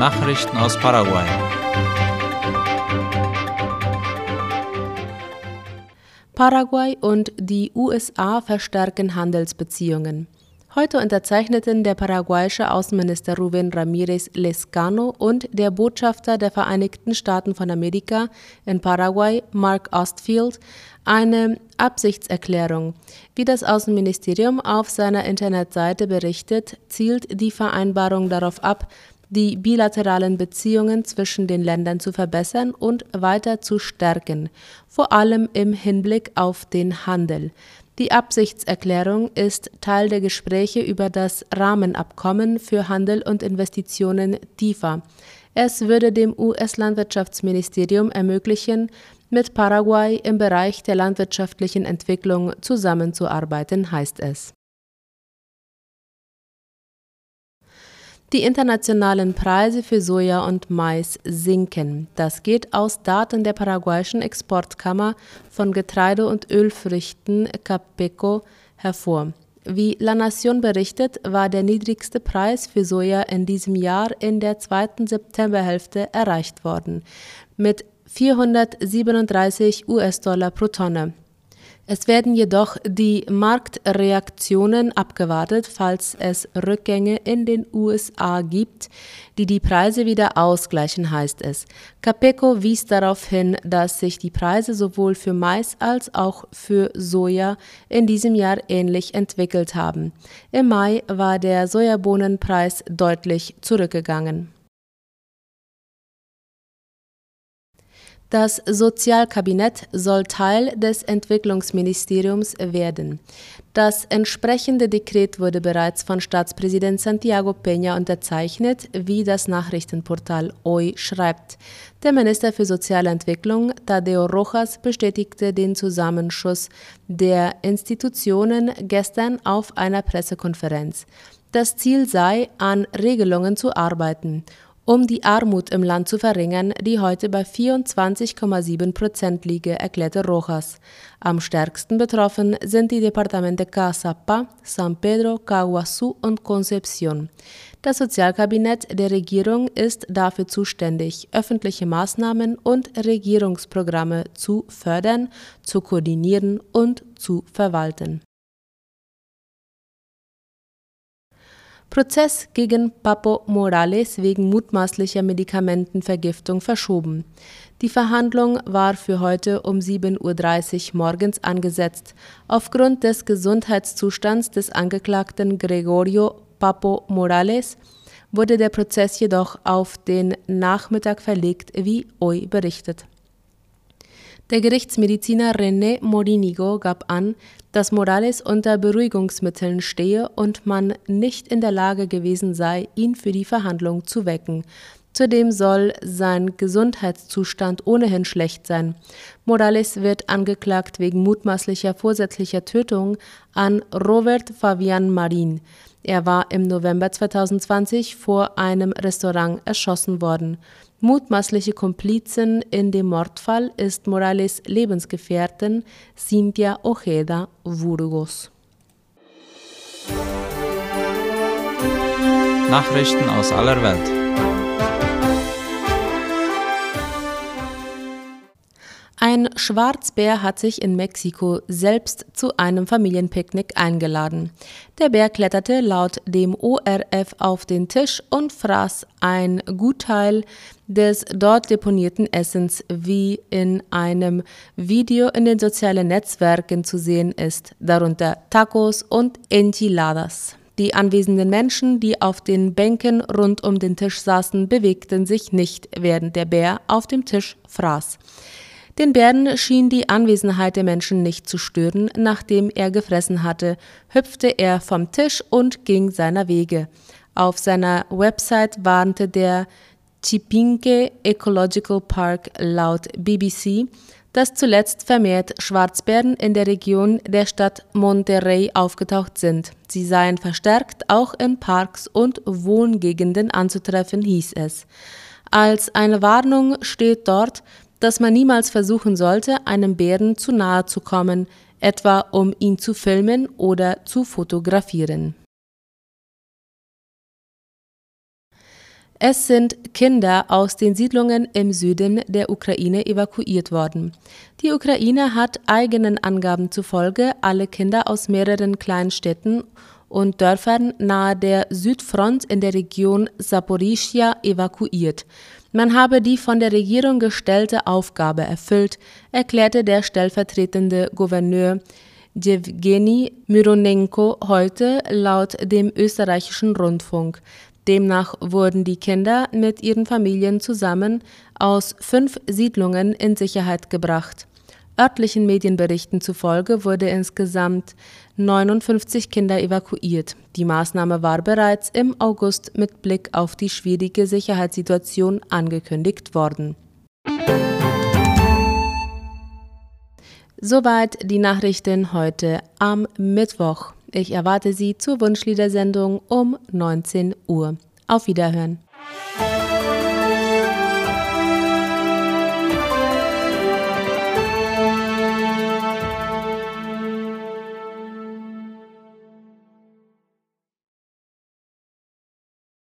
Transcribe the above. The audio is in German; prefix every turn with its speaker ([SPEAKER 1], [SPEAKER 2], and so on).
[SPEAKER 1] Nachrichten aus Paraguay.
[SPEAKER 2] Paraguay und die USA verstärken Handelsbeziehungen. Heute unterzeichneten der paraguayische Außenminister Rubén Ramírez Lescano und der Botschafter der Vereinigten Staaten von Amerika in Paraguay, Mark Ostfield, eine Absichtserklärung. Wie das Außenministerium auf seiner Internetseite berichtet, zielt die Vereinbarung darauf ab, die bilateralen Beziehungen zwischen den Ländern zu verbessern und weiter zu stärken, vor allem im Hinblick auf den Handel. Die Absichtserklärung ist Teil der Gespräche über das Rahmenabkommen für Handel und Investitionen TIFA. Es würde dem US-Landwirtschaftsministerium ermöglichen, mit Paraguay im Bereich der landwirtschaftlichen Entwicklung zusammenzuarbeiten, heißt es. Die internationalen Preise für Soja und Mais sinken. Das geht aus Daten der paraguayischen Exportkammer von Getreide und Ölfrüchten Capeco hervor. Wie La Nation berichtet, war der niedrigste Preis für Soja in diesem Jahr in der zweiten Septemberhälfte erreicht worden, mit 437 US-Dollar pro Tonne. Es werden jedoch die Marktreaktionen abgewartet, falls es Rückgänge in den USA gibt, die die Preise wieder ausgleichen, heißt es. Capeco wies darauf hin, dass sich die Preise sowohl für Mais als auch für Soja in diesem Jahr ähnlich entwickelt haben. Im Mai war der Sojabohnenpreis deutlich zurückgegangen. Das Sozialkabinett soll Teil des Entwicklungsministeriums werden. Das entsprechende Dekret wurde bereits von Staatspräsident Santiago Peña unterzeichnet, wie das Nachrichtenportal OI schreibt. Der Minister für Soziale Entwicklung, Tadeo Rojas, bestätigte den Zusammenschuss der Institutionen gestern auf einer Pressekonferenz. Das Ziel sei, an Regelungen zu arbeiten um die Armut im Land zu verringern, die heute bei 24,7 Prozent liege, erklärte Rojas. Am stärksten betroffen sind die Departamente Casapa, San Pedro, Caguasu und Concepción. Das Sozialkabinett der Regierung ist dafür zuständig, öffentliche Maßnahmen und Regierungsprogramme zu fördern, zu koordinieren und zu verwalten. Prozess gegen Papo Morales wegen mutmaßlicher Medikamentenvergiftung verschoben. Die Verhandlung war für heute um 7.30 Uhr morgens angesetzt. Aufgrund des Gesundheitszustands des Angeklagten Gregorio Papo Morales wurde der Prozess jedoch auf den Nachmittag verlegt, wie OI berichtet. Der Gerichtsmediziner René Morinigo gab an, dass Morales unter Beruhigungsmitteln stehe und man nicht in der Lage gewesen sei, ihn für die Verhandlung zu wecken. Zudem soll sein Gesundheitszustand ohnehin schlecht sein. Morales wird angeklagt wegen mutmaßlicher vorsätzlicher Tötung an Robert Fabian Marin. Er war im November 2020 vor einem Restaurant erschossen worden. Mutmaßliche Komplizin in dem Mordfall ist Morales Lebensgefährtin Cynthia Ojeda Burgos.
[SPEAKER 1] Nachrichten aus aller Welt.
[SPEAKER 2] Schwarzbär hat sich in Mexiko selbst zu einem Familienpicknick eingeladen. Der Bär kletterte laut dem ORF auf den Tisch und fraß ein Gutteil des dort deponierten Essens, wie in einem Video in den sozialen Netzwerken zu sehen ist, darunter Tacos und Enchiladas. Die anwesenden Menschen, die auf den Bänken rund um den Tisch saßen, bewegten sich nicht, während der Bär auf dem Tisch fraß. Den Bären schien die Anwesenheit der Menschen nicht zu stören. Nachdem er gefressen hatte, hüpfte er vom Tisch und ging seiner Wege. Auf seiner Website warnte der Chipinque Ecological Park laut BBC, dass zuletzt vermehrt Schwarzbären in der Region der Stadt Monterrey aufgetaucht sind. Sie seien verstärkt auch in Parks und Wohngegenden anzutreffen, hieß es. Als eine Warnung steht dort, dass man niemals versuchen sollte, einem Bären zu nahe zu kommen, etwa um ihn zu filmen oder zu fotografieren. Es sind Kinder aus den Siedlungen im Süden der Ukraine evakuiert worden. Die Ukraine hat eigenen Angaben zufolge alle Kinder aus mehreren Kleinstädten und Dörfern nahe der Südfront in der Region Saporischia evakuiert. Man habe die von der Regierung gestellte Aufgabe erfüllt, erklärte der stellvertretende Gouverneur Jewgeni Myronenko heute laut dem österreichischen Rundfunk. Demnach wurden die Kinder mit ihren Familien zusammen aus fünf Siedlungen in Sicherheit gebracht. Örtlichen Medienberichten zufolge wurde insgesamt 59 Kinder evakuiert. Die Maßnahme war bereits im August mit Blick auf die schwierige Sicherheitssituation angekündigt worden. Soweit die Nachrichten heute am Mittwoch. Ich erwarte Sie zur Wunschliedersendung um 19 Uhr. Auf Wiederhören.